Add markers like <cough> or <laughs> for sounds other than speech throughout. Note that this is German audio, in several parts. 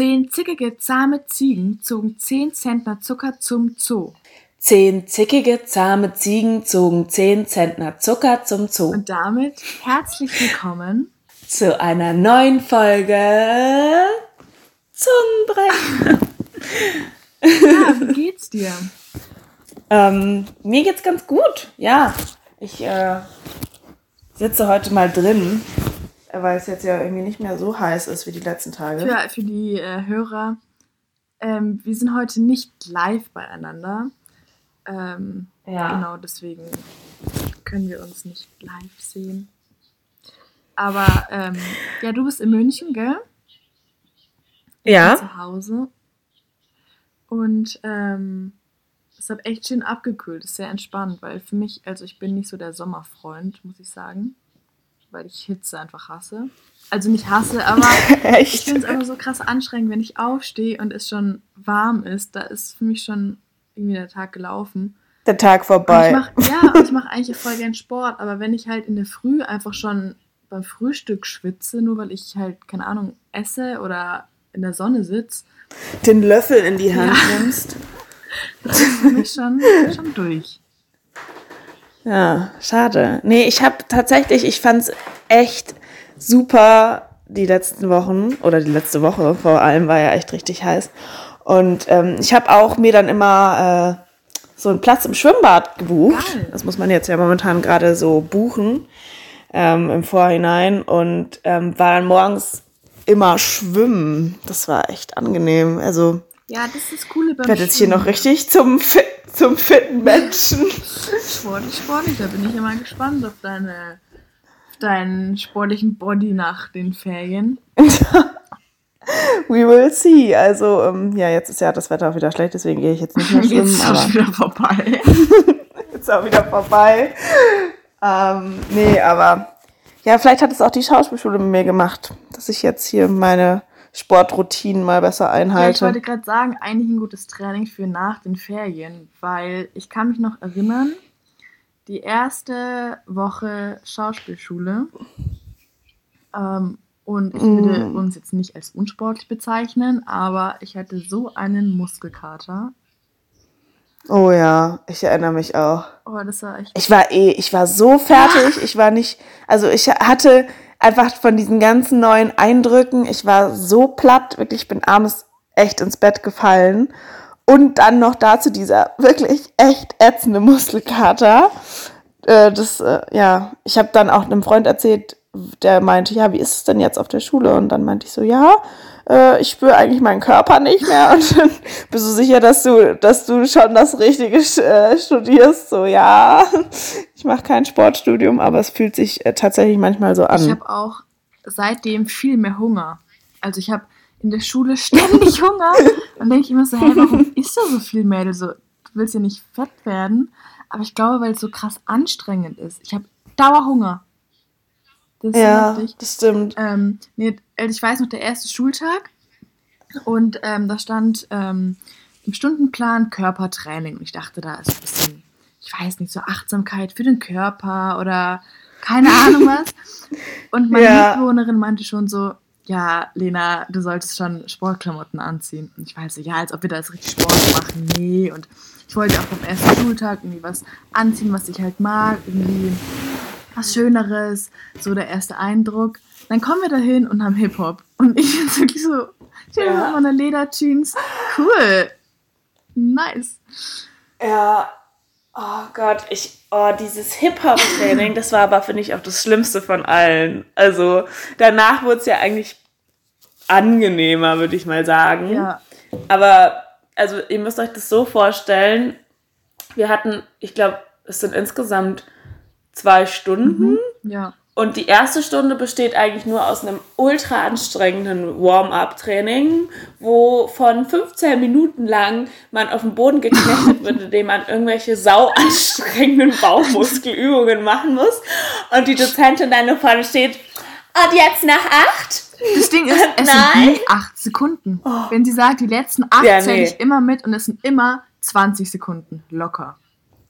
Zehn zickige, zahme Ziegen zogen zehn Zentner Zucker zum Zoo. Zehn zickige, zahme Ziegen zogen zehn Zentner Zucker zum Zoo. Und damit herzlich willkommen zu einer neuen Folge Zungenbrecher. <laughs> Ja, wie geht's dir? ähm, mir geht's ganz gut, ja. Ich äh, sitze heute mal drin, weil es jetzt ja irgendwie nicht mehr so heiß ist wie die letzten Tage. Für, für die äh, Hörer, ähm, wir sind heute nicht live beieinander. Ähm, Ja. Genau, deswegen können wir uns nicht live sehen. Aber ähm, ja, du bist in München, gell? Ja. Zu Hause. Und ähm, es hat echt schön abgekühlt, ist sehr entspannt, weil für mich, also ich bin nicht so der Sommerfreund, muss ich sagen, weil ich Hitze einfach hasse. Also nicht hasse, aber <laughs> ich finde es einfach so krass anstrengend, wenn ich aufstehe und es schon warm ist, da ist für mich schon irgendwie der Tag gelaufen. Der Tag Und ich vorbei. mach, ja, und ich mache eigentlich voll gern Sport, aber wenn ich halt in der Früh einfach schon beim Frühstück schwitze, nur weil ich halt, keine Ahnung, esse oder in der Sonne sitze, Den Löffel in die Hand Ja. nimmst. das ist für mich schon, schon durch. Ja, schade. Nee, ich habe tatsächlich, ich fand's echt super die letzten Wochen oder die letzte Woche vor allem war ja echt richtig heiß. Und ähm, ich habe auch mir dann immer äh, so einen Platz im Schwimmbad gebucht. Geil. Das muss man jetzt ja momentan gerade so buchen ähm, im Vorhinein und ähm, war dann morgens immer schwimmen. Das war echt angenehm. Also Ja, das ist das Coole beim ich werde jetzt hier noch richtig zum, fit, zum fitten Menschen. Sportlich, sportlich, da bin ich immer gespannt auf deine auf deinen sportlichen Body nach den Ferien. <laughs> We will see. Also, ähm, ja, jetzt ist ja das Wetter auch wieder schlecht, deswegen gehe ich jetzt nicht mehr Jetzt schwimmen, ist aber es wieder vorbei. <laughs> jetzt ist auch wieder vorbei. Ähm, nee, aber ja, vielleicht hat es auch die Schauspielschule mit mir gemacht, dass ich jetzt hier meine Sportroutinen mal besser Ja, ich einhalte. wollte gerade sagen, eigentlich ein gutes Training für nach den Ferien, weil ich kann mich noch erinnern, die erste Woche Schauspielschule ähm, und ich würde Mm. uns jetzt nicht als unsportlich bezeichnen, aber ich hatte so einen Muskelkater. oh ja, ich erinnere mich auch. Oh, das war echt. Ich war eh, ich war so fertig. Ich war nicht, also ich hatte einfach von diesen ganzen neuen Eindrücken, ich war so platt, wirklich, ich bin abends echt ins Bett gefallen. Und dann noch dazu dieser wirklich echt ätzende Muskelkater. Äh, das, äh, ja, ich habe dann auch einem Freund erzählt, der meinte, ja, wie ist es denn jetzt auf der Schule? Und dann meinte ich so, ja, äh, ich spüre eigentlich meinen Körper nicht mehr. Und dann bist du sicher, dass du, dass du schon das Richtige äh, studierst? So, ja, ich mache kein Sportstudium, aber es fühlt sich äh, tatsächlich manchmal so Ich an. habe auch seitdem viel mehr Hunger. Also ich habe in der Schule ständig <laughs> Hunger. Und denke ich immer so, hey, warum isst du so viel, Mädel? So, du willst ja nicht fett werden. Aber ich glaube, weil es so krass anstrengend ist. Ich habe Dauerhunger. Das Ja, das stimmt. Ähm, nee, ich weiß noch, der erste Schultag. Und ähm, da stand ähm, im Stundenplan Körpertraining. Und ich dachte, da ist ein bisschen, ich weiß nicht, so Achtsamkeit für den Körper oder keine Ahnung <laughs> was. Und meine Ja. Mitbewohnerin meinte schon so, ja, Lena, du solltest schon Sportklamotten anziehen. Und ich halt so, ja, als ob wir da jetzt richtig Sport machen. Nee. Und ich wollte auch vom ersten Schultag irgendwie was anziehen, was ich halt mag. Irgendwie was Schöneres, so der erste Eindruck. Dann kommen wir dahin und haben Hip-Hop. Und ich bin wirklich so, ich Ja. ja. meine Lederjeans. Cool. Nice. Ja, oh Gott, ich, oh, dieses Hip-Hop-Training, das war aber, finde ich, auch das Schlimmste von allen. Also, danach wurde es ja eigentlich angenehmer, würde ich mal sagen. Ja. Aber, also, ihr müsst euch das so vorstellen, wir hatten, ich glaube, es sind insgesamt zwei Stunden. Ja. Und die erste Stunde besteht eigentlich nur aus einem ultra anstrengenden Warm-up-Training, wo von 15 Minuten lang man auf dem Boden geknechtet wird, <laughs> indem man irgendwelche sau anstrengenden Bauchmuskelübungen machen muss. Und die Dozentin dann vorne steht, und jetzt nach acht? Das Ding ist, es Nein. Oh. sind nie acht Sekunden. Wenn sie sagt, die letzten acht Ja, zähle nee. ich immer mit und es sind immer 20 Sekunden. Locker.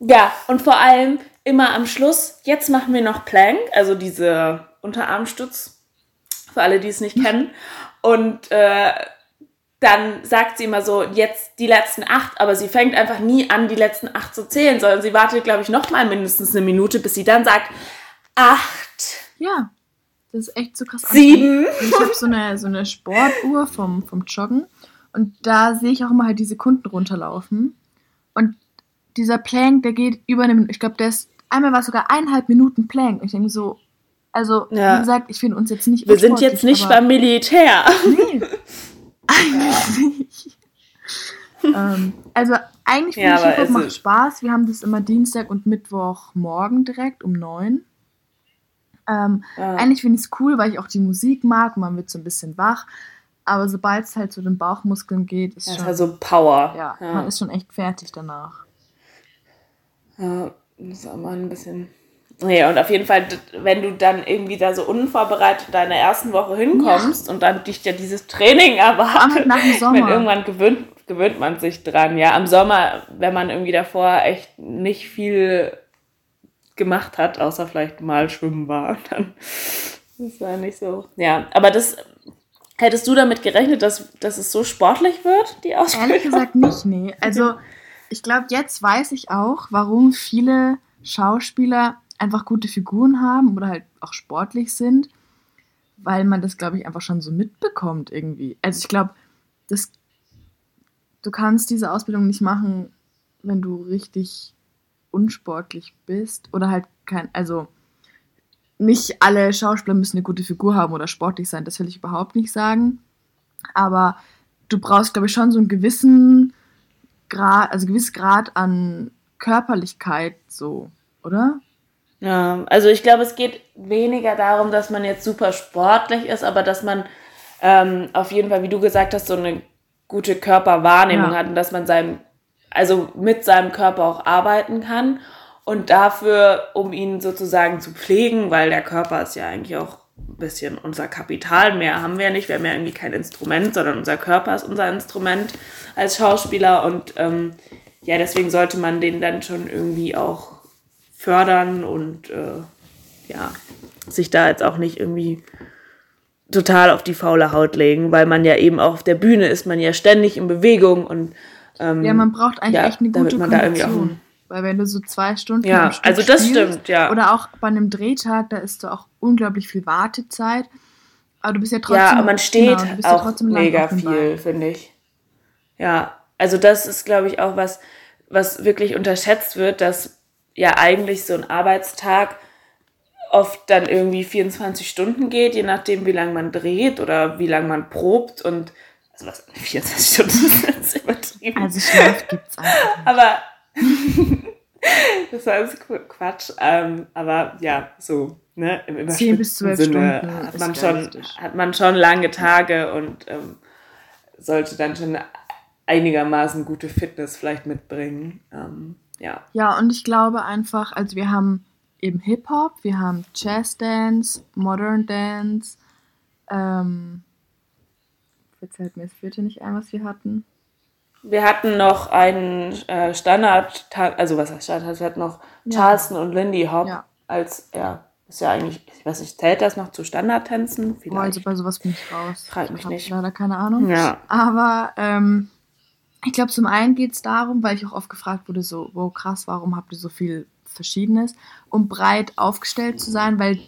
Ja, und vor allem immer am Schluss, jetzt machen wir noch Plank, also diese Unterarmstütz, für alle, die es nicht kennen. Und äh, dann sagt sie immer so, jetzt die letzten acht, aber sie fängt einfach nie an, die letzten acht zu zählen, sondern sie wartet, glaube ich, noch mal mindestens eine Minute, bis sie dann sagt, acht. Ja, das ist echt so krass. Sieben. Ich habe so eine, so eine Sportuhr vom, vom Joggen und da sehe ich auch immer halt die Sekunden runterlaufen. Und dieser Plank, der geht über eine Minute. Ich glaube, der ist, einmal war es sogar eineinhalb Minuten Plank. Und ich denke so, also, Ja. wie gesagt, ich finde uns jetzt nicht Wir sind jetzt nicht beim Militär. Nee, <laughs> eigentlich nicht. ähm, also eigentlich finde Ja, ich Hip-Hop es macht ist- Spaß. Wir haben das immer Dienstag und Mittwoch morgen direkt um neun. Ähm, Ja. Eigentlich finde ich es cool, weil ich auch die Musik mag. Man wird so ein bisschen wach. Aber sobald es halt zu den Bauchmuskeln geht, ist Das schon, war so Power. ja, ja. man ist schon echt fertig danach. Ja, muss auch mal ein bisschen. Ja, und auf jeden Fall, wenn du dann irgendwie da so unvorbereitet in deiner ersten Woche hinkommst und dann dich ja dieses Training erwartet, nach dem <laughs> Sommer. wenn irgendwann gewöhnt, gewöhnt man sich dran. Ja, am Sommer, wenn man irgendwie davor echt nicht viel gemacht hat, außer vielleicht mal schwimmen war, <laughs> dann das war nicht so. Ja, aber das hättest du damit gerechnet, dass, dass es so sportlich wird, die Ausbildung? Ehrlich gesagt nicht, nee. Also ich glaube, jetzt weiß ich auch, warum viele Schauspieler einfach gute Figuren haben oder halt auch sportlich sind, weil man das, glaube ich, einfach schon so mitbekommt irgendwie. Also ich glaube, du kannst diese Ausbildung nicht machen, wenn du richtig unsportlich bist oder halt kein, also nicht alle Schauspieler müssen eine gute Figur haben oder sportlich sein, das will ich überhaupt nicht sagen. Aber du brauchst, glaube ich, schon so einen gewissen Grad, also gewissen Grad an Körperlichkeit, so, oder? Ja, also ich glaube, es geht weniger darum, dass man jetzt super sportlich ist, aber dass man ähm, auf jeden Fall, wie du gesagt hast, so eine gute Körperwahrnehmung Ja. hat und dass man seinem, also mit seinem Körper auch arbeiten kann und dafür, um ihn sozusagen zu pflegen, weil der Körper ist ja eigentlich auch bisschen unser Kapital, mehr haben wir ja nicht, wir haben ja irgendwie kein Instrument, sondern unser Körper ist unser Instrument als Schauspieler. Und ähm, ja, deswegen sollte man den dann schon irgendwie auch fördern und äh, ja, sich da jetzt auch nicht irgendwie total auf die faule Haut legen, weil man ja eben auch auf der Bühne ist, man ja ständig in Bewegung und ähm, Ja, man braucht eigentlich ja, echt eine damit gute man da irgendwie auch Kondition. Weil wenn du so zwei Stunden Ja, am Stück also das spielst, stimmt, ja. Oder auch bei einem Drehtag, da ist so auch unglaublich viel Wartezeit. Aber du bist ja trotzdem. ja, man steht genau, du ja auch trotzdem lang mega viel, finde ich. Ja, also das ist, glaube ich, auch was, was wirklich unterschätzt wird, dass ja eigentlich so ein Arbeitstag oft dann irgendwie 24 Stunden geht, je nachdem, wie lange man dreht oder wie lange man probt und also was 24 Stunden <laughs> ist übertrieben. Also Schlaf gibt's einfach. nicht. Aber <laughs> das war alles Qu- Quatsch. Ähm, aber ja, so, ne, im 10 bis 12 überspitzten Sinne Stunden hat man, schon, hat man schon lange Tage und ähm, sollte dann schon einigermaßen gute Fitness vielleicht mitbringen. Ähm, ja. Ja, und ich glaube einfach, also wir haben eben Hip-Hop, wir haben Jazz-Dance, Modern Dance, ähm, fällt mir das vierte nicht ein, was wir hatten. Wir hatten noch einen äh, Standard, also was heißt Standard, wir hatten noch Ja. Charleston und Lindy Hop Ja. als, ja, ist ja eigentlich, ich weiß nicht, zählt das noch zu Standardtänzen? Vielleicht. also bei sowas bin ich raus. Frag mich ich nicht. leider keine Ahnung. Ja. Aber ähm, ich glaube, zum einen geht es darum, weil ich auch oft gefragt wurde, so, wow, krass, warum habt ihr so viel Verschiedenes, um breit aufgestellt zu sein, weil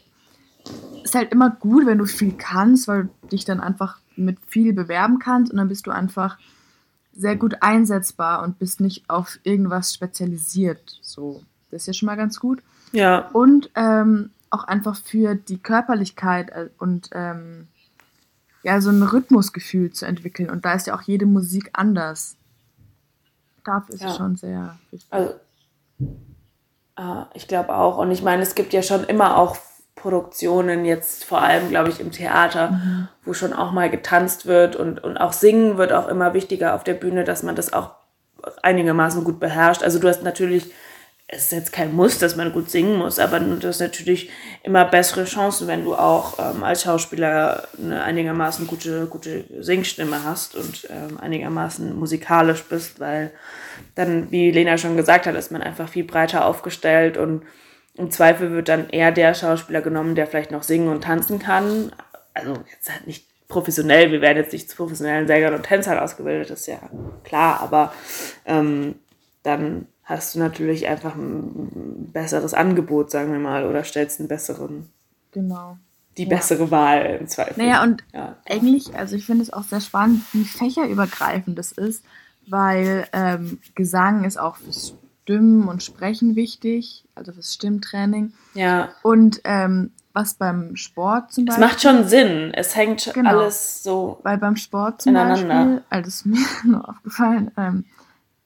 es ist halt immer gut, wenn du viel kannst, weil du dich dann einfach mit viel bewerben kannst und dann bist du einfach sehr gut einsetzbar und bist nicht auf irgendwas spezialisiert. So, das ist ja schon mal ganz gut. Ja, Und ähm, auch einfach für die Körperlichkeit äh, und ähm, ja, so ein Rhythmusgefühl zu entwickeln. Und da ist ja auch jede Musik anders. Dafür ist Ja. es schon sehr wichtig. Also, äh, ich glaube auch. Und ich meine, es gibt ja schon immer auch Produktionen, jetzt vor allem, glaube ich, im Theater, wo schon auch mal getanzt wird und, und auch singen wird auch immer wichtiger auf der Bühne, dass man das auch einigermaßen gut beherrscht. Also du hast natürlich, es ist jetzt kein Muss, dass man gut singen muss, aber du hast natürlich immer bessere Chancen, wenn du auch ähm, als Schauspieler eine einigermaßen gute, gute Singstimme hast und ähm, einigermaßen musikalisch bist, weil dann, wie Lena schon gesagt hat, ist man einfach viel breiter aufgestellt und im Zweifel wird dann eher der Schauspieler genommen, der vielleicht noch singen und tanzen kann. Also jetzt halt nicht professionell, wir werden jetzt nicht zu professionellen Sängern und Tänzern ausgebildet, das ist ja klar, aber ähm, dann hast du natürlich einfach ein besseres Angebot, sagen wir mal, oder stellst einen besseren. Genau. Die bessere ja. Wahl im Zweifel. Naja, und ja. eigentlich, also ich finde es auch sehr spannend, wie fächerübergreifend das ist, weil ähm, Gesang ist auch fürs Stimmen und Sprechen wichtig, also fürs Stimmtraining. Ja. Und ähm, was beim Sport zum Beispiel. Es macht schon Sinn. Es hängt genau. alles so. Weil beim Sport zum Beispiel, also ist mir <laughs> nur aufgefallen, ähm,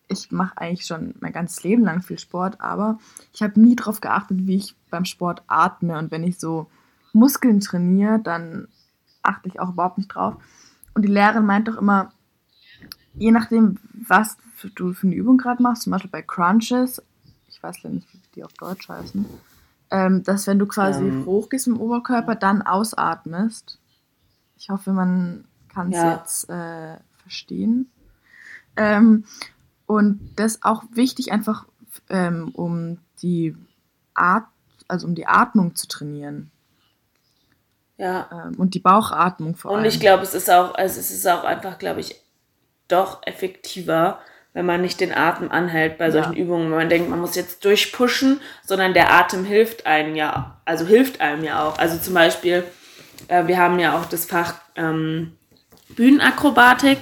ich mache eigentlich schon mein ganzes Leben lang viel Sport, aber ich habe nie darauf geachtet, wie ich beim Sport atme. Und wenn ich so Muskeln trainiere, dann achte ich auch überhaupt nicht drauf. Und die Lehrerin meint doch immer, je nachdem, was du für eine Übung gerade machst, zum Beispiel bei Crunches, ich weiß leider nicht, wie die auf Deutsch heißen, ähm, dass wenn du quasi ähm. hochgehst im Oberkörper, dann ausatmest. Ich hoffe, man kann es ja. jetzt äh, verstehen. Ähm, und das ist auch wichtig, einfach ähm, um die Art, also um die Atmung zu trainieren. Ja. Ähm, und die Bauchatmung vor allem. Und ich glaube, es ist auch, also es ist auch einfach, glaube ich, doch effektiver, wenn man nicht den Atem anhält bei solchen ja. Übungen, wenn man denkt, man muss jetzt durchpushen, sondern der Atem hilft einem ja, also hilft einem ja auch. Also zum Beispiel, äh, wir haben ja auch das Fach ähm, Bühnenakrobatik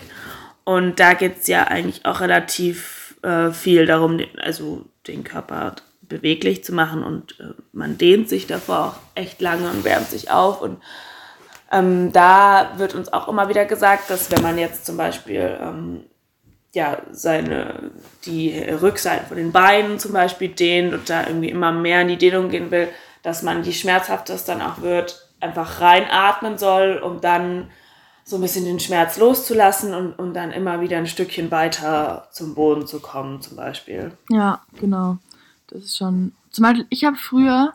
und da geht es ja eigentlich auch relativ äh, viel darum, den, also den Körper beweglich zu machen und äh, man dehnt sich davor auch echt lange und wärmt sich auf und ähm, da wird uns auch immer wieder gesagt, dass wenn man jetzt zum Beispiel ähm, ja, seine, die Rückseiten von den Beinen zum Beispiel dehnt und da irgendwie immer mehr in die Dehnung gehen will, dass man, je schmerzhafter es dann auch wird, einfach reinatmen soll, um dann so ein bisschen den Schmerz loszulassen und, und dann immer wieder ein Stückchen weiter zum Boden zu kommen, zum Beispiel. Ja, genau. Das ist schon. Zum Beispiel, ich habe früher,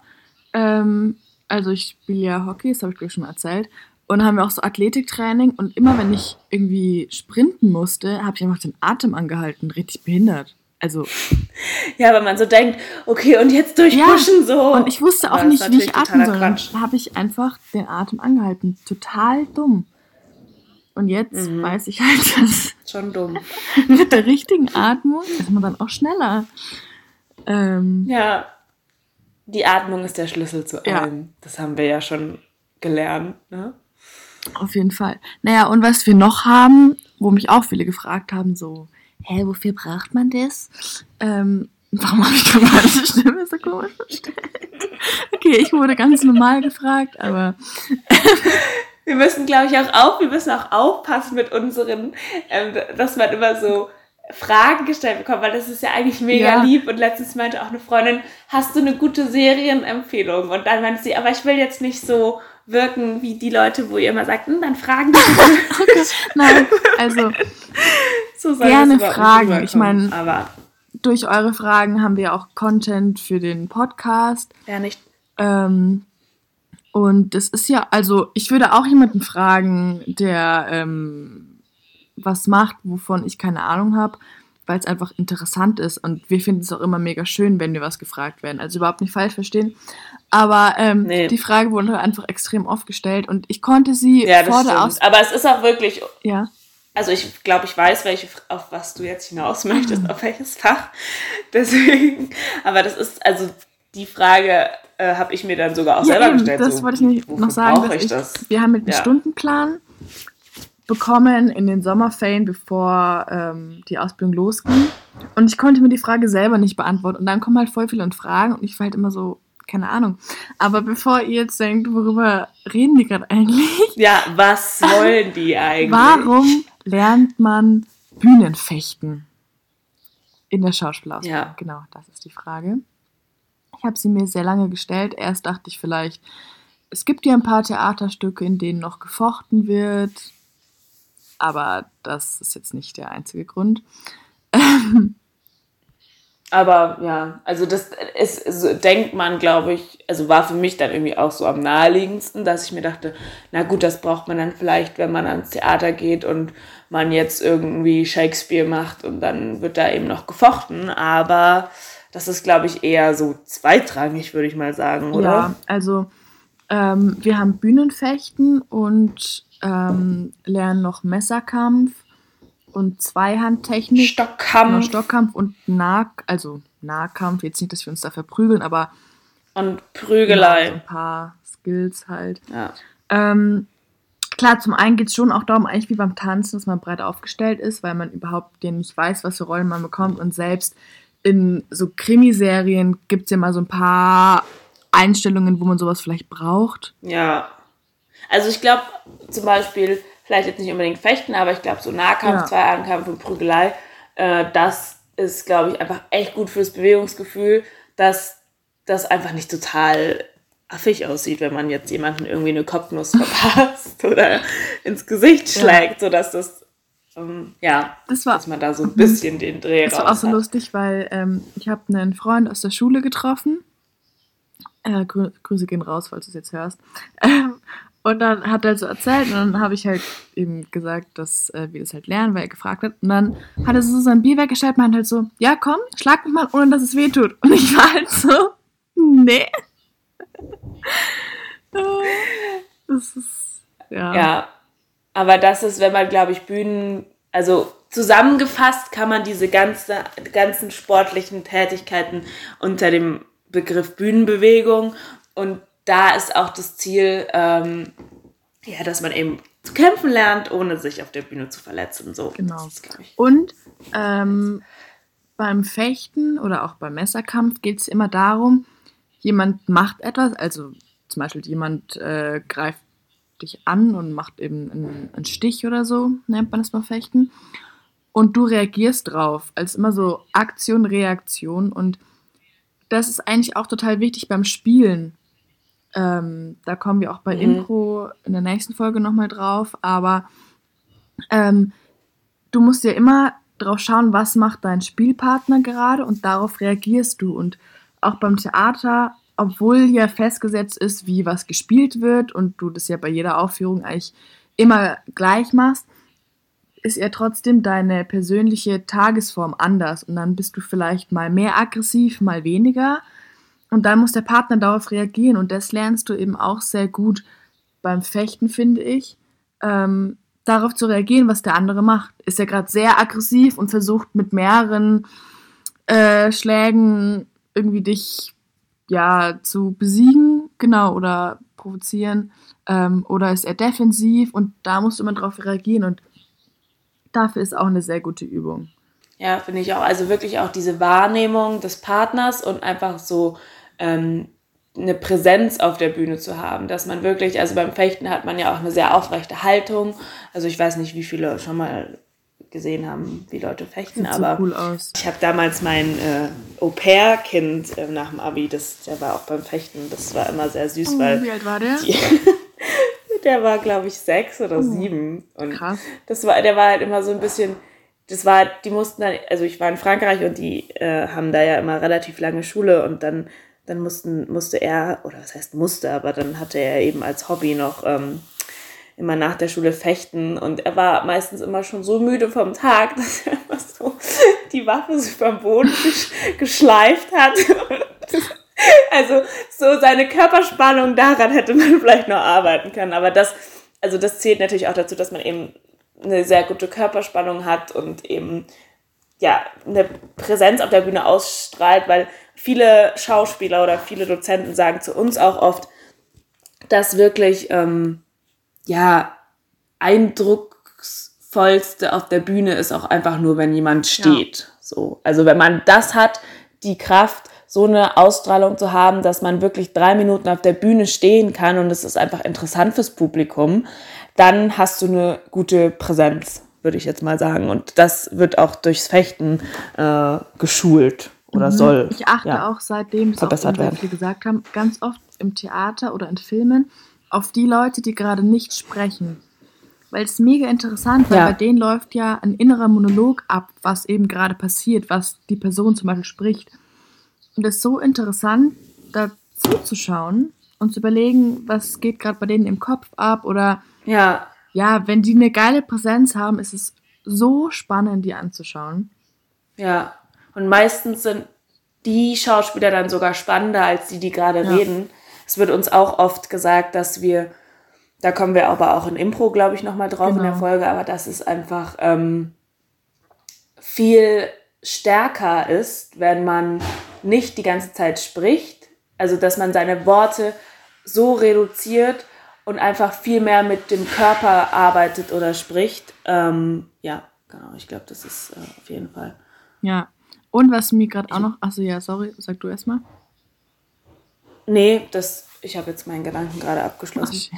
ähm, also ich spiele ja Hockey, das habe ich glaube schon erzählt, und haben wir auch so Athletiktraining und immer wenn ich irgendwie sprinten musste, habe ich einfach den Atem angehalten, richtig behindert. Also. Ja, wenn man so denkt, okay, und jetzt durchpushen ja, so. Und ich wusste auch nicht, wie ich atmen soll. Dann habe ich einfach den Atem angehalten. Total dumm. Und jetzt mhm. weiß ich halt, <laughs> dass schon dumm. mit der richtigen Atmung ist man dann auch schneller. Ähm, ja, die Atmung ist der Schlüssel zu allem. Ja. Das haben wir ja schon gelernt. Ne? Auf jeden Fall. Naja, und was wir noch haben, wo mich auch viele gefragt haben, so, hä, wofür braucht man das? Ähm, warum habe ich meine Stimme so komisch verstellt? Okay, ich wurde ganz normal gefragt, aber <laughs> wir müssen, glaube ich, auch auf, wir müssen auch aufpassen mit unseren, ähm, dass man immer so Fragen gestellt bekommt, weil das ist ja eigentlich mega ja. lieb. Und letztens meinte auch eine Freundin, hast du eine gute Serienempfehlung? Und dann meinte sie, aber ich will jetzt nicht so wirken wie die Leute, wo ihr immer sagt, hm, dann fragen die. <laughs> okay. Nein, also <laughs> so gerne Fragen. Ich meine, durch eure Fragen haben wir auch Content für den Podcast. Ja, nicht. Ähm, und das ist ja, also ich würde auch jemanden fragen, der ähm, was macht, wovon ich keine Ahnung habe, weil es einfach interessant ist. Und wir finden es auch immer mega schön, wenn wir was gefragt werden. Also überhaupt nicht falsch verstehen. Aber ähm, nee. die Frage wurde einfach extrem oft gestellt und ich konnte sie ja, vor der Aus Aber es ist auch wirklich. Ja. Also ich glaube, ich weiß, welche, auf was du jetzt hinaus möchtest, mhm. auf welches Fach. <laughs> Deswegen. Aber das ist, also die Frage äh, habe ich mir dann sogar auch ja, selber eben, gestellt. Das so, wollte ich nämlich noch sagen. Ich, das? Wir haben mit einem ja. Stundenplan bekommen in den Sommerferien, bevor ähm, die Ausbildung losging. Und ich konnte mir die Frage selber nicht beantworten. Und dann kommen halt voll viele Fragen und ich war halt immer so, keine Ahnung. Aber bevor ihr jetzt denkt, worüber reden die gerade eigentlich? Ja, was <laughs> wollen die eigentlich? Warum lernt man Bühnenfechten in der Schauspielausbildung? Ja. Genau, das ist die Frage. Ich habe sie mir sehr lange gestellt. Erst dachte ich vielleicht, es gibt ja ein paar Theaterstücke, in denen noch gefochten wird. Aber das ist jetzt nicht der einzige Grund. <laughs> Aber ja, also das ist, so denkt man, glaube ich, also war für mich dann irgendwie auch so am naheliegendsten, dass ich mir dachte, na gut, das braucht man dann vielleicht, wenn man ans Theater geht und man jetzt irgendwie Shakespeare macht und dann wird da eben noch gefochten. Aber das ist, glaube ich, eher so zweitrangig, würde ich mal sagen, oder? Ja, also ähm, wir haben Bühnenfechten und ähm, lernen noch Messerkampf und Zweihandtechnik. Stockkampf. Genau, Stockkampf und nah, also Nahkampf. Jetzt nicht, dass wir uns da verprügeln, aber. Und Prügelei. Genau, so ein paar Skills halt. Ja. Ähm, klar, zum einen geht es schon auch darum, eigentlich wie beim Tanzen, dass man breit aufgestellt ist, weil man überhaupt nicht weiß, was für Rollen man bekommt. Und selbst in so Krimiserien gibt es ja mal so ein paar Einstellungen, wo man sowas vielleicht braucht. Ja. Also ich glaube zum Beispiel, vielleicht jetzt nicht unbedingt Fechten, aber ich glaube so Nahkampf, ja. Zweihandkampf und Prügelei, äh, das ist, glaube ich, einfach echt gut fürs Bewegungsgefühl, dass das einfach nicht total affig aussieht, wenn man jetzt jemanden irgendwie eine Kopfnuss <laughs> verpasst oder ins Gesicht schlägt, ja. sodass das ähm, ja, das war, dass man da so ein bisschen den Dreh Das war auch so hat. lustig, weil ähm, ich habe einen Freund aus der Schule getroffen. Äh, Grü Grüße gehen raus, falls du es jetzt hörst. Ähm, und dann hat er so erzählt und dann habe ich halt eben gesagt, dass äh, wir das halt lernen, weil er gefragt hat. Und dann hat er so sein Bier weggestellt und meint halt so, ja komm, schlag mich mal, ohne dass es weh tut. Und ich war halt so, nee. <laughs> das ist, ja. Ja, aber das ist, wenn man, glaube ich, Bühnen, also zusammengefasst kann man diese ganze, ganzen sportlichen Tätigkeiten unter dem Begriff Bühnenbewegung und da ist auch das Ziel, ähm, ja, dass man eben zu kämpfen lernt, ohne sich auf der Bühne zu verletzen. So. Genau. Ist, und ähm, beim Fechten oder auch beim Messerkampf geht es immer darum, jemand macht etwas, also zum Beispiel jemand äh, greift dich an und macht eben einen, einen, Stich oder so, nennt man es beim Fechten. Und du reagierst drauf, als immer so Aktion, Reaktion. Und das ist eigentlich auch total wichtig beim Spielen. Ähm, da kommen wir auch bei mhm. Impro in der nächsten Folge nochmal drauf. Aber ähm, du musst ja immer drauf schauen, was macht dein Spielpartner gerade und darauf reagierst du. Und auch beim Theater, obwohl ja festgesetzt ist, wie was gespielt wird und du das ja bei jeder Aufführung eigentlich immer gleich machst, ist ja trotzdem deine persönliche Tagesform anders und dann bist du vielleicht mal mehr aggressiv, mal weniger und dann muss der Partner darauf reagieren und das lernst du eben auch sehr gut beim Fechten, finde ich. Ähm, darauf zu reagieren, was der andere macht. Ist ja gerade sehr aggressiv und versucht mit mehreren äh, Schlägen irgendwie dich ja zu besiegen, genau, oder provozieren. Ähm, oder ist er defensiv und da musst du immer drauf reagieren und dafür ist auch eine sehr gute Übung. Ja, finde ich auch. Also wirklich auch diese Wahrnehmung des Partners und einfach so ähm, eine Präsenz auf der Bühne zu haben, dass man wirklich, also beim Fechten hat man ja auch eine sehr aufrechte Haltung. Also ich weiß nicht, wie viele schon mal gesehen haben, wie Leute fechten, Sieht aber so cool ich habe damals mein äh, Au-pair-Kind äh, nach dem Abi, das, der war auch beim Fechten, das war immer sehr süß, oh, weil... Wie alt war der? Die, <laughs> der war, glaube ich, sechs oder oh, sieben. Und krass. Das war, der war halt immer so ein bisschen das war, die mussten dann, also ich war in Frankreich und die äh, haben da ja immer relativ lange Schule und dann dann mussten, musste er, oder was heißt musste, aber dann hatte er eben als Hobby noch ähm, immer nach der Schule fechten und er war meistens immer schon so müde vom Tag, <laughs> dass er immer so die Waffe so beim Boden geschleift hat. <laughs> also so seine Körperspannung daran hätte man vielleicht noch arbeiten können, aber das, also das zählt natürlich auch dazu, dass man eben eine sehr gute Körperspannung hat und eben ja, eine Präsenz auf der Bühne ausstrahlt, weil viele Schauspieler oder viele Dozenten sagen zu uns auch oft, dass wirklich, ähm, ja, eindrucksvollste auf der Bühne ist auch einfach nur, wenn jemand steht. Ja. So. Also wenn man das hat, die Kraft, so eine Ausstrahlung zu haben, dass man wirklich drei Minuten auf der Bühne stehen kann und es ist einfach interessant fürs Publikum, dann hast du eine gute Präsenz würde ich jetzt mal sagen. Und das wird auch durchs Fechten äh, geschult oder mhm. soll. Ich achte ja, auch seitdem, verbessert auch, werden. wie wir gesagt haben, ganz oft im Theater oder in Filmen auf die Leute, die gerade nicht sprechen. Weil es mega interessant, weil ja. bei denen läuft ja ein innerer Monolog ab, was eben gerade passiert, was die Person zum Beispiel spricht. Und es ist so interessant, da zuzuschauen und zu überlegen, was geht gerade bei denen im Kopf ab oder ja ja, wenn die eine geile Präsenz haben, ist es so spannend, die anzuschauen. Ja, und meistens sind die Schauspieler dann sogar spannender als die, die gerade ja. reden. Es wird uns auch oft gesagt, dass wir da kommen wir aber auch in Impro, glaube ich, nochmal drauf genau. in der genau. Folge, aber das ist einfach ähm, viel stärker ist, wenn man nicht die ganze Zeit spricht, also dass man seine Worte so reduziert und einfach viel mehr mit dem Körper arbeitet oder spricht. Ähm, ja, genau, ich glaube, das ist äh, auf jeden Fall. Ja, und was mir gerade auch noch, achso, ja, sorry, sag du erstmal. Nee, das, ich habe jetzt meinen Gedanken gerade abgeschlossen.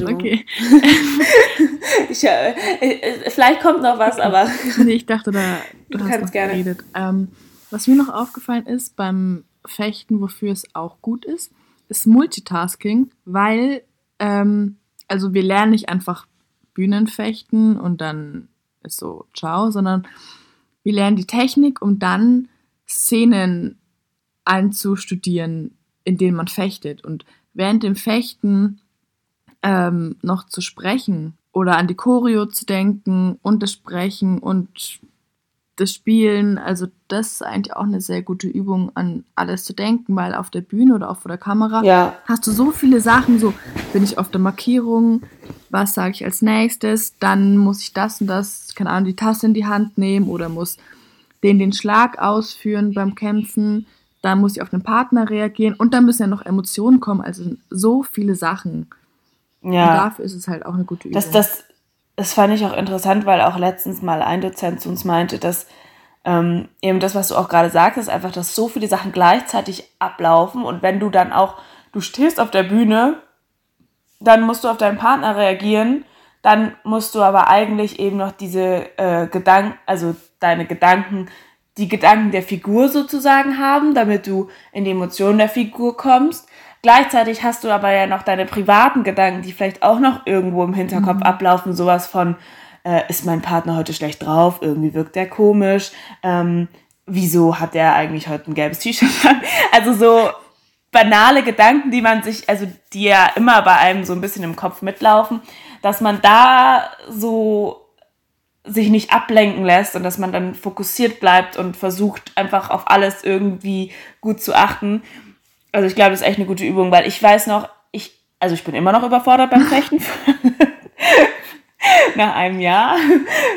Oh, okay. <laughs> ich, äh, äh, vielleicht kommt noch was, aber. <laughs> nee, ich dachte, da du, du hast kannst gerne. geredet. Ähm, was mir noch aufgefallen ist beim Fechten, wofür es auch gut ist, ist Multitasking, weil, ähm, also wir lernen nicht einfach Bühnenfechten und dann ist so ciao, sondern wir lernen die Technik, um dann Szenen einzustudieren, in denen man fechtet. Und während dem Fechten ähm, noch zu sprechen oder an die Choreo zu denken und das Sprechen und das Spielen, also das ist eigentlich auch eine sehr gute Übung, an alles zu denken, weil auf der Bühne oder auch vor der Kamera ja. hast du so viele Sachen, so bin ich auf der Markierung, was sage ich als nächstes, dann muss ich das und das, keine Ahnung, die Tasse in die Hand nehmen oder muss den den Schlag ausführen beim Kämpfen, dann muss ich auf den Partner reagieren und dann müssen ja noch Emotionen kommen, also so viele Sachen. Ja. Und dafür ist es halt auch eine gute Übung. Das, das, das fand ich auch interessant, weil auch letztens mal ein Dozent zu uns meinte, dass ähm, eben das, was du auch gerade sagst, ist einfach, dass so viele Sachen gleichzeitig ablaufen und wenn du dann auch, du stehst auf der Bühne, dann musst du auf deinen Partner reagieren, dann musst du aber eigentlich eben noch diese äh, Gedanken, also deine Gedanken, die Gedanken der Figur sozusagen haben, damit du in die Emotionen der Figur kommst. Gleichzeitig hast du aber ja noch deine privaten Gedanken, die vielleicht auch noch irgendwo im Hinterkopf mhm. ablaufen, sowas von, äh, ist mein Partner heute schlecht drauf, irgendwie wirkt der komisch, ähm, wieso hat der eigentlich heute ein gelbes T-Shirt <laughs> an? Also so banale Gedanken, die man sich, also die ja immer bei einem so ein bisschen im Kopf mitlaufen, dass man da so sich nicht ablenken lässt und dass man dann fokussiert bleibt und versucht einfach auf alles irgendwie gut zu achten. Also ich glaube, das ist echt eine gute Übung, weil ich weiß noch, ich, also ich bin immer noch überfordert beim Fechten. <laughs> Nach einem Jahr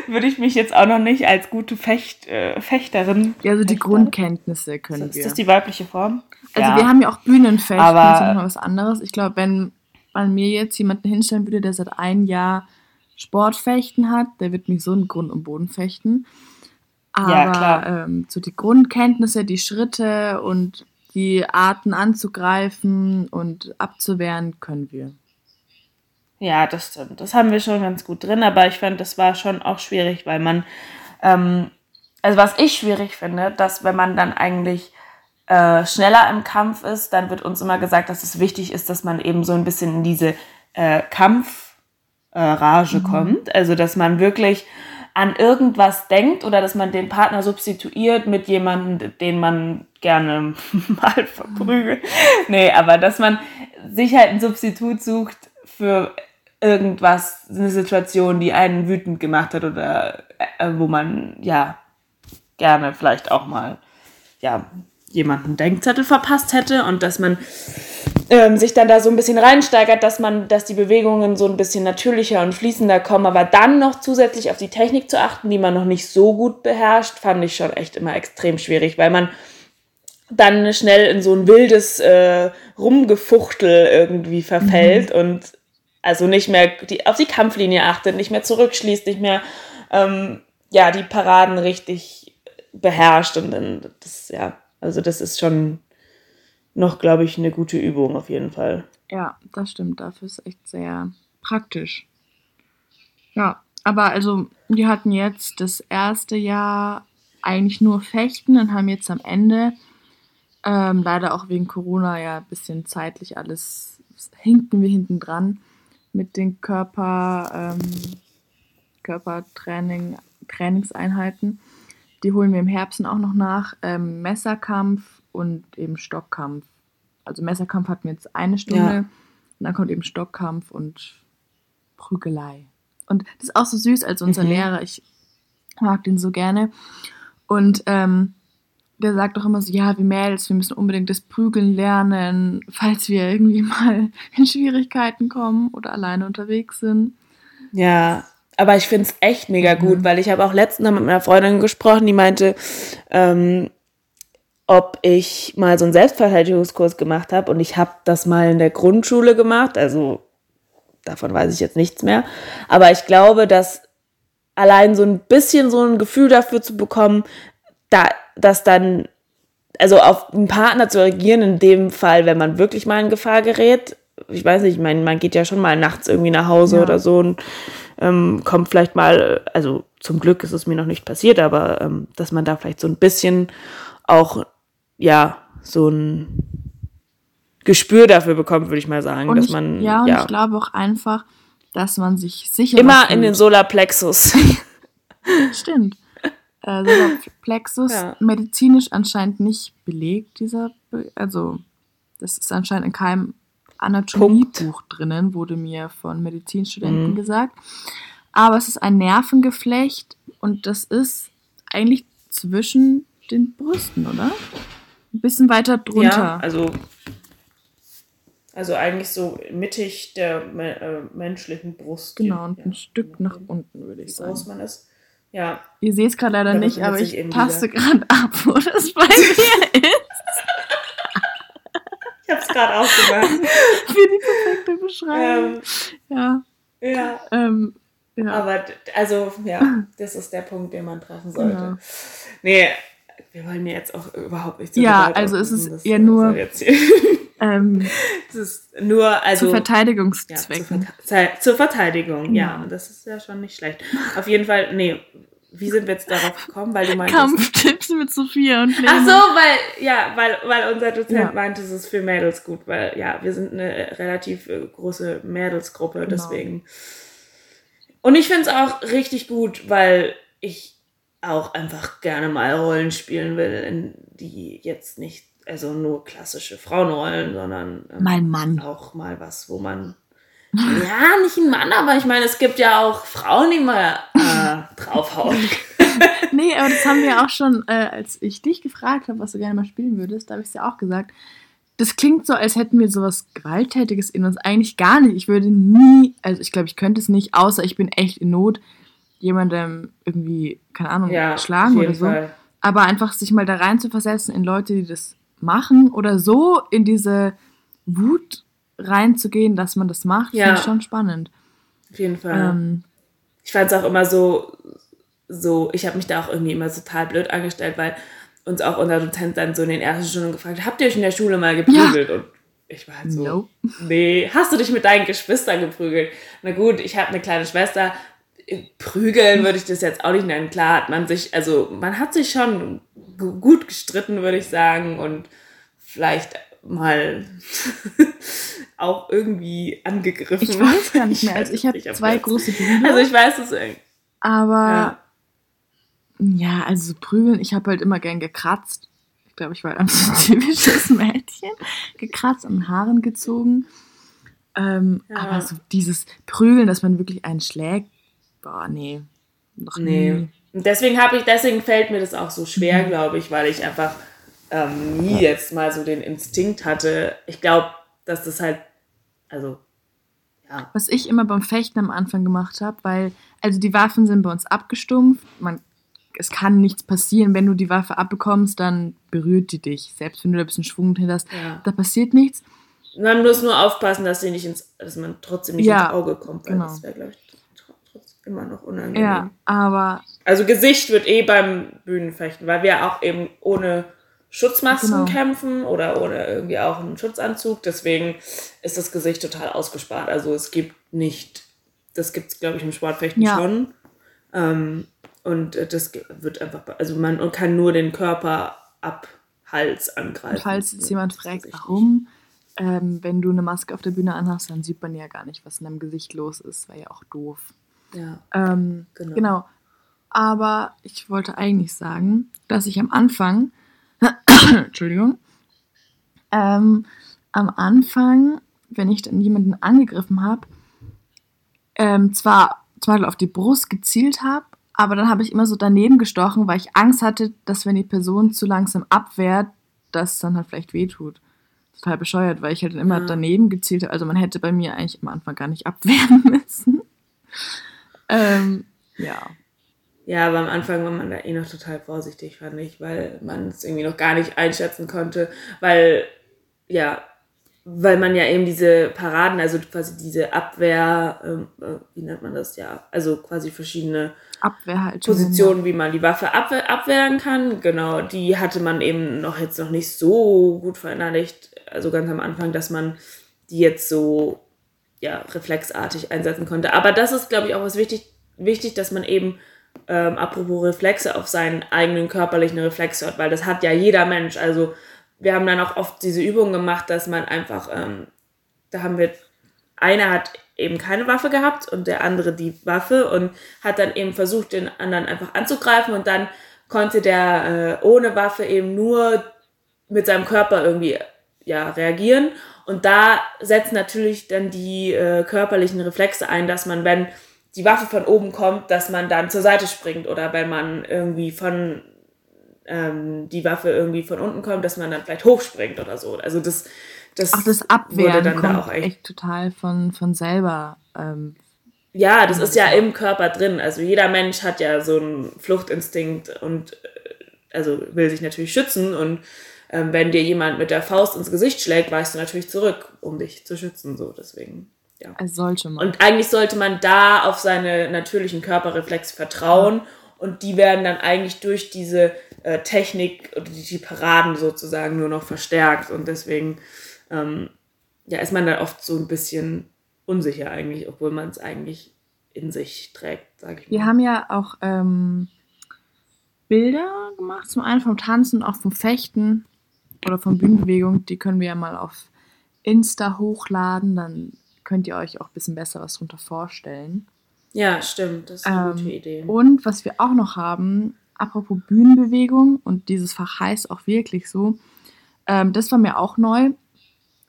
würde ich mich jetzt auch noch nicht als gute Fecht, äh, Fechterin. Ja, also die Fechter. Grundkenntnisse können ist, wir. Ist das die weibliche Form? Also ja. wir haben ja auch Bühnenfechten, Aber das ist noch was anderes. Ich glaube, wenn man mir jetzt jemanden hinstellen würde, der seit einem Jahr Sportfechten hat, der wird mich so in Grund und Boden fechten. Aber ja. Ähm, so die Grundkenntnisse, die Schritte und die Arten anzugreifen und abzuwehren können wir. Ja, das stimmt. Das haben wir schon ganz gut drin, aber ich fand, das war schon auch schwierig, weil man, ähm, also was ich schwierig finde, dass wenn man dann eigentlich äh, schneller im Kampf ist, dann wird uns immer gesagt, dass es wichtig ist, dass man eben so ein bisschen in diese äh, Kampfrage mhm. kommt. Also, dass man wirklich an irgendwas denkt oder dass man den Partner substituiert mit jemandem, den man gerne <laughs> mal verprügelt. Nee, aber dass man sich halt ein Substitut sucht für irgendwas, eine Situation, die einen wütend gemacht hat oder äh, wo man ja gerne vielleicht auch mal ja jemanden Denkzettel verpasst hätte und dass man ähm, sich dann da so ein bisschen reinsteigert, dass man, dass die Bewegungen so ein bisschen natürlicher und fließender kommen, aber dann noch zusätzlich auf die Technik zu achten, die man noch nicht so gut beherrscht, fand ich schon echt immer extrem schwierig, weil man dann schnell in so ein wildes äh, Rumgefuchtel irgendwie verfällt mhm. und also nicht mehr die, auf die Kampflinie achtet, nicht mehr zurückschließt, nicht mehr ähm, ja die Paraden richtig beherrscht und dann das ja also das ist schon noch, glaube ich, eine gute Übung auf jeden Fall. Ja, das stimmt. Dafür ist echt sehr praktisch. Ja, aber also wir hatten jetzt das erste Jahr eigentlich nur Fechten und haben jetzt am Ende ähm, leider auch wegen Corona ja ein bisschen zeitlich alles hinken wir hinten dran mit den Körper, ähm, Körpertraining, Trainingseinheiten. Die holen wir im Herbst auch noch nach. Ähm, Messerkampf und eben Stockkampf. Also Messerkampf hatten wir jetzt eine Stunde. Ja. Und dann kommt eben Stockkampf und Prügelei. Und das ist auch so süß als unser mhm. Lehrer. Ich mag den so gerne. Und ähm, der sagt doch immer so, ja, wir Mädels, wir müssen unbedingt das Prügeln lernen, falls wir irgendwie <laughs> mal in Schwierigkeiten kommen oder alleine unterwegs sind. Ja, aber ich finde es echt mega gut, mhm. weil ich habe auch letztens mit meiner Freundin gesprochen, die meinte, ähm, ob ich mal so einen Selbstverteidigungskurs gemacht habe und ich habe das mal in der Grundschule gemacht, also davon weiß ich jetzt nichts mehr, aber ich glaube, dass allein so ein bisschen so ein Gefühl dafür zu bekommen, da, dass dann, also auf einen Partner zu reagieren, in dem Fall, wenn man wirklich mal in Gefahr gerät, ich weiß nicht, ich meine, man geht ja schon mal nachts irgendwie nach Hause ja. oder so und ähm, kommt vielleicht mal, also zum Glück ist es mir noch nicht passiert, aber ähm, dass man da vielleicht so ein bisschen auch, ja, so ein Gespür dafür bekommt, würde ich mal sagen, und dass ich, man, ja, und ja. ich glaube auch einfach, dass man sich sicher immer in den Solarplexus. <laughs> Stimmt. Äh, Solarplexus ja. medizinisch anscheinend nicht belegt, dieser, Be also das ist anscheinend in keinem Anatomiebuch drinnen, wurde mir von Medizinstudenten mhm. gesagt. Aber es ist ein Nervengeflecht und das ist eigentlich zwischen den Brüsten, oder? Ein bisschen weiter drunter. Ja, also, also eigentlich so mittig der äh, menschlichen Brust. Genau, und ja. ein Stück nach unten, würde ich sagen. Wie groß man ist. Ja. Ihr seht es gerade leider nicht, aber ich taste gerade <laughs> ab, wo das bei mir <laughs> ist habe es gerade auch gemacht. Für <laughs> die perfekte Beschreibung. Ähm, ja. Ja. Ähm, ja. Aber also, ja, das ist der Punkt, den man treffen sollte. Ja. Nee, wir wollen ja jetzt auch überhaupt nicht so Ja, also es ist ja nur. <laughs> Ähm, es ist nur, also. Zu Verteidigungszwecken. Ja, zur, zur, Verteidigung, ja. ja. Das ist ja schon nicht schlecht. Auf jeden Fall, nee, wie sind wir jetzt darauf gekommen? Weil du meintest. Kampftipps mit Sophia und Lena. Ach so, weil, ja, weil, weil unser Dozent ja. meinte, es ist für Mädels gut, weil, ja, wir sind eine relativ äh, große Mädelsgruppe, genau. deswegen. Und ich finde es auch richtig gut, weil ich auch einfach gerne mal Rollen spielen will, die jetzt nicht, also nur klassische Frauenrollen, sondern ähm, mein Mann. auch mal was, wo man <laughs> ja, nicht ein Mann, aber ich meine, es gibt ja auch Frauen, die mal äh, draufhauen. <laughs> nee, aber das haben wir auch schon, äh, als ich dich gefragt habe, was du gerne mal spielen würdest, da habe ich es ja auch gesagt. Das klingt so, als hätten wir sowas Gewalttätiges in uns. Eigentlich gar nicht. Ich würde nie, also ich glaube, ich könnte es nicht, außer ich bin echt in Not, jemandem irgendwie, keine Ahnung, ja, schlagen oder so. Fall. Aber einfach sich mal da rein zu versetzen in Leute, die das machen oder so in diese Wut reinzugehen, dass man das macht, ja. finde ich schon spannend. Auf jeden Fall. Ähm, ich fand es auch immer so, so, ich habe mich da auch irgendwie immer total blöd angestellt, weil uns auch unser Dozent dann so in den ersten Stunden gefragt hat, habt ihr euch in der Schule mal geprügelt? Ja. Und ich war halt so, no. nee, hast du dich mit deinen Geschwistern geprügelt? Na gut, ich habe eine kleine Schwester, prügeln würde ich das jetzt auch nicht nennen. Klar hat man sich, also man hat sich schon gut gestritten, würde ich sagen, und vielleicht mal <laughs> auch irgendwie angegriffen. Ich weiß gar nicht mehr. Also ich habe zwei große <laughs> Brüder. Also ich weiß es irgendwie. Aber ja, ja also prügeln, ich habe halt immer gern gekratzt. Ich glaube, ich war ein <laughs> typisches Mädchen. Gekratzt und Haaren gezogen. Ähm, ja. Aber so dieses Prügeln, dass man wirklich einen schlägt, boah, nee. Noch nee. Nie. Und deswegen habe ich, deswegen fällt mir das auch so schwer, mhm. glaube ich, weil ich einfach ähm, nie jetzt mal so den Instinkt hatte. Ich glaube, dass das halt, also, ja. Was ich immer beim Fechten am Anfang gemacht habe, weil, also die Waffen sind bei uns abgestumpft, man, es kann nichts passieren, wenn du die Waffe abbekommst, dann berührt die dich, selbst wenn du da ein bisschen Schwung drin hast, ja. da passiert nichts. Man muss nur aufpassen, dass, sie nicht ins, dass man trotzdem nicht ja, ins Auge kommt, weil genau. das wäre, glaube ich, immer noch unangenehm. Ja, aber. Also Gesicht wird eh beim Bühnenfechten, weil wir auch eben ohne Schutzmasken genau. kämpfen oder, oder irgendwie auch einen Schutzanzug. Deswegen ist das Gesicht total ausgespart. Also es gibt nicht, das gibt es, glaube ich, im Sportfechten ja. schon. Ähm, und das wird einfach, also man kann nur den Körper ab Hals angreifen. Und falls jetzt jemand fragt, warum, ähm, wenn du eine Maske auf der Bühne anhast, dann sieht man ja gar nicht, was in deinem Gesicht los ist. War ja auch doof. Ja. Ähm, genau. genau. Aber ich wollte eigentlich sagen, dass ich am Anfang <coughs> Entschuldigung, ähm, am Anfang, wenn ich dann jemanden angegriffen habe, ähm, zwar zum Beispiel auf die Brust gezielt habe, Aber dann habe ich immer so daneben gestochen, weil ich Angst hatte, dass wenn die Person zu langsam abwehrt, das dann halt vielleicht wehtut. Total bescheuert, weil ich halt immer Ja. daneben gezielt habe. Also man hätte bei mir eigentlich am Anfang gar nicht abwehren <laughs> müssen. Ähm, ja. Ja, aber am Anfang war man da eh noch total vorsichtig, fand ich, weil man es irgendwie noch gar nicht einschätzen konnte, weil, ja, weil man ja eben diese Paraden, also quasi diese Abwehr, ähm, äh, wie nennt man das ja, also quasi verschiedene. Positionen, wie man die Waffe abwehr, abwehren kann, genau, die hatte man eben noch jetzt noch nicht so gut verinnerlicht, also ganz am Anfang, dass man die jetzt so, ja, reflexartig einsetzen konnte. Aber das ist, glaube ich, auch was wichtig, wichtig, dass man eben ähm, apropos Reflexe auf seinen eigenen körperlichen Reflex hört, weil das hat ja jeder Mensch. Also wir haben dann auch oft diese Übung gemacht, dass man einfach, ähm, da haben wir, einer hat eben keine Waffe gehabt und der andere die Waffe und hat dann eben versucht, den anderen einfach anzugreifen und dann konnte der äh, ohne Waffe eben nur mit seinem Körper irgendwie ja, reagieren. Und da setzen natürlich dann die äh, körperlichen Reflexe ein, dass man, wenn die Waffe von oben kommt, dass man dann zur Seite springt oder wenn man irgendwie von ähm, die Waffe irgendwie von unten kommt, dass man dann vielleicht hochspringt oder so. Also das, das, Auch das wurde Abwehren dann da kommt auch echt. echt total von, von selber. Ähm, Ja, das ist ja im Körper drin. Also jeder Mensch hat ja so einen Fluchtinstinkt und äh, also will sich natürlich schützen und ähm, wenn dir jemand mit der Faust ins Gesicht schlägt, weißt du natürlich zurück, um dich zu schützen. So deswegen. Ja. als sollte man. Und eigentlich sollte man da auf seine natürlichen Körperreflexe vertrauen und die werden dann eigentlich durch diese äh, Technik oder die, die Paraden sozusagen nur noch verstärkt und deswegen ähm, ja, ist man dann oft so ein bisschen unsicher eigentlich, obwohl man es eigentlich in sich trägt, sage ich mal. Wir haben ja auch ähm, Bilder gemacht, zum einen vom Tanzen und auch vom Fechten oder von Bühnenbewegung. Die können wir ja mal auf Insta hochladen, dann könnt ihr euch auch ein bisschen besser was drunter vorstellen. ja, stimmt, das ist eine Ähm, gute Idee. Und was wir auch noch haben, apropos Bühnenbewegung, und dieses Fach heißt auch wirklich so, ähm, das war mir auch neu.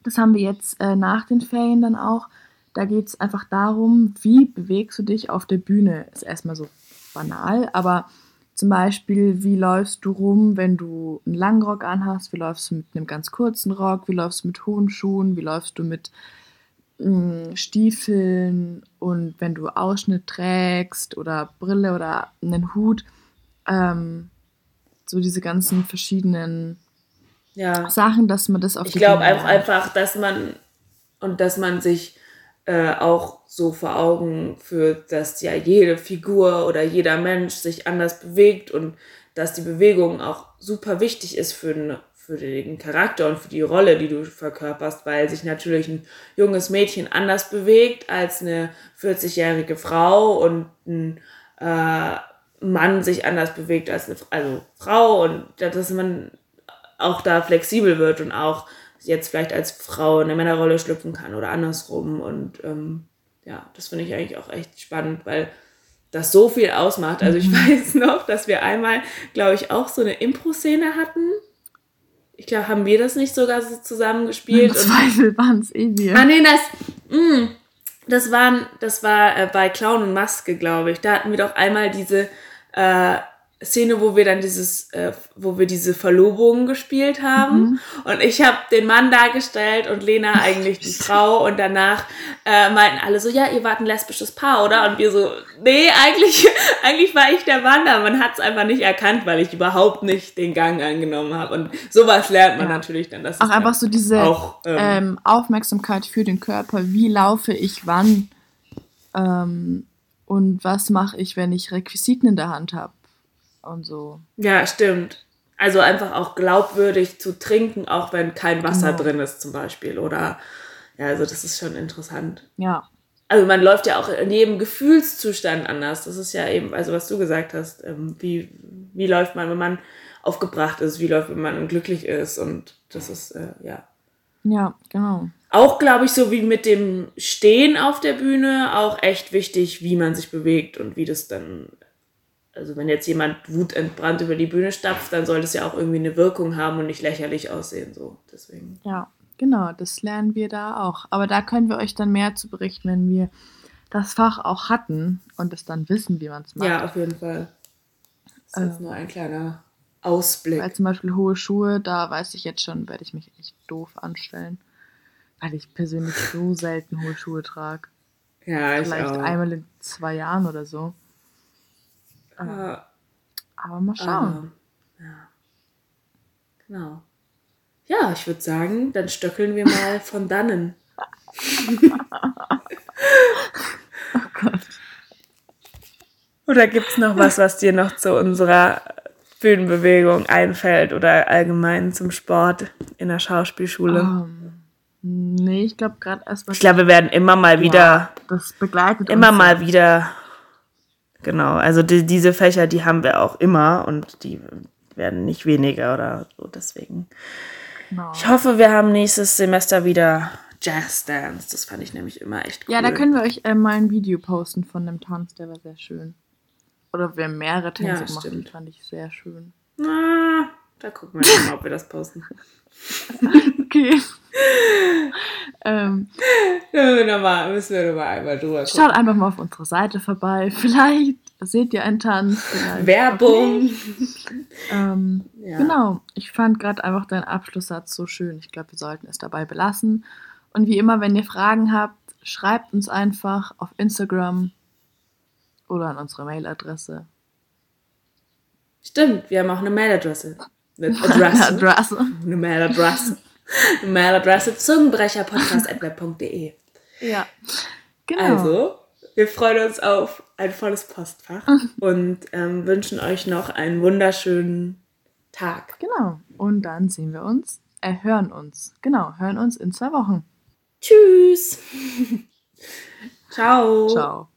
Das haben wir jetzt äh, nach den Ferien dann auch. Da geht es einfach darum, wie bewegst du dich auf der Bühne. Ist erstmal so banal, aber zum Beispiel, wie läufst du rum, wenn du einen langen Rock anhast? Wie läufst du mit einem ganz kurzen Rock? Wie läufst du mit hohen Schuhen? Wie läufst du mit mh, Stiefeln? Und wenn du Ausschnitt trägst oder Brille oder einen Hut, ähm, so diese ganzen verschiedenen ja. Sachen, dass man das auf Ich glaube lernt. einfach, dass man und dass man sich äh, auch so vor Augen führt, dass ja jede Figur oder jeder Mensch sich anders bewegt und dass die Bewegung auch super wichtig ist für den, für den Charakter und für die Rolle, die du verkörperst, weil sich natürlich ein junges Mädchen anders bewegt als eine 40-jährige Frau und ein äh, Mann sich anders bewegt als eine also Frau und dass man auch da flexibel wird und auch jetzt vielleicht als Frau in eine Männerrolle schlüpfen kann oder andersrum. Und ähm, ja, das finde ich eigentlich auch echt spannend, weil das so viel ausmacht. Also ich weiß noch, dass wir einmal, glaube ich, auch so eine Impro-Szene hatten. Ich glaube, haben wir das nicht sogar so zusammen Im gespielt? Und Zweifel waren es eh wir. Ah, nee, das, mh, das, waren, das war äh, bei Clown und Maske, glaube ich. Da hatten wir doch einmal diese äh, Szene, wo wir dann dieses, äh, wo wir diese Verlobung gespielt haben. Und ich habe den Mann dargestellt und Lena eigentlich die <laughs> Frau. Und danach äh, meinten alle so, ja, ihr wart ein lesbisches Paar, oder? Und wir so, nee, eigentlich, <laughs> eigentlich war ich der Mann, aber man hat es einfach nicht erkannt, weil ich überhaupt nicht den Gang angenommen habe. Und sowas lernt man Ja. natürlich dann. Das Auch einfach so diese auch, ähm, ähm, Aufmerksamkeit für den Körper. Wie laufe ich wann? Ähm, und was mache ich, wenn ich Requisiten in der Hand habe? Und so. Ja, stimmt. Also einfach auch glaubwürdig zu trinken, auch wenn kein Wasser Genau. drin ist zum Beispiel. Oder ja, also das ist schon interessant. Ja. Also man läuft ja auch in jedem Gefühlszustand anders. Das ist ja eben, also was du gesagt hast, ähm, wie, wie läuft man, wenn man aufgebracht ist, wie läuft, wenn man glücklich ist. Und das ist, äh, ja. Ja, genau. Auch, glaube ich, so wie mit dem Stehen auf der Bühne, auch echt wichtig, wie man sich bewegt und wie das dann. Also, wenn jetzt jemand wutentbrannt über die Bühne stapft, dann soll das ja auch irgendwie eine Wirkung haben und nicht lächerlich aussehen. So, deswegen. Ja, genau. Das lernen wir da auch. Aber da können wir euch dann mehr zu berichten, wenn wir das Fach auch hatten und es dann wissen, wie man es macht. Ja, auf jeden Fall. Das ist jetzt Ähm. nur ein kleiner Ausblick. Weil zum Beispiel hohe Schuhe, da weiß ich jetzt schon, werde ich mich echt doof anstellen. Weil ich persönlich so selten hohe Schuhe trage. ja, ich Vielleicht auch. einmal in zwei Jahren oder so. Ja, Aber mal schauen. ah, ja. Genau. Ja, ich würde sagen, dann stöckeln wir mal <laughs> von dannen. <laughs> Oder gibt es noch was, was dir noch zu unserer Bühnenbewegung einfällt oder allgemein zum Sport in der Schauspielschule? Ähm, nee, ich glaube gerade erst Ich glaube, wir werden immer mal wieder, Ja, das begleitet immer uns. mal wieder, genau, also die, diese Fächer, die haben wir auch immer und die werden nicht weniger oder so, deswegen. Genau. Ich hoffe, wir haben nächstes Semester wieder Jazz Dance. Das fand ich nämlich immer echt cool. Ja, da können wir euch äh, mal ein Video posten von dem Tanz, der war sehr schön. Oder wir haben mehrere Tänze Ja, stimmt. fand ich sehr schön. Na, da gucken wir mal, ob wir das posten. <laughs> Okay. <laughs> ähm, Ja, müssen wir nochmal einmal drüber gucken. schaut einfach mal auf unsere Seite vorbei. Vielleicht seht ihr einen Tanz. Werbung. <laughs> Ähm, Ja. Genau, ich fand gerade einfach deinen Abschlusssatz so schön. Ich glaube, wir sollten es dabei belassen. Und wie immer, wenn ihr Fragen habt, schreibt uns einfach auf Instagram oder an unsere Mailadresse. Stimmt, wir haben auch eine Mailadresse. Eine Adresse. <laughs> Adresse. Eine Mailadresse. Mailadresse zungenbrecherpodcast.web.de. Ja. Genau. Also, wir freuen uns auf ein volles Postfach <laughs> und ähm, wünschen euch noch einen wunderschönen Tag. Genau. Und dann sehen wir uns, äh, hören uns. Genau, hören uns in zwei Wochen. Tschüss. <laughs> Ciao. Ciao.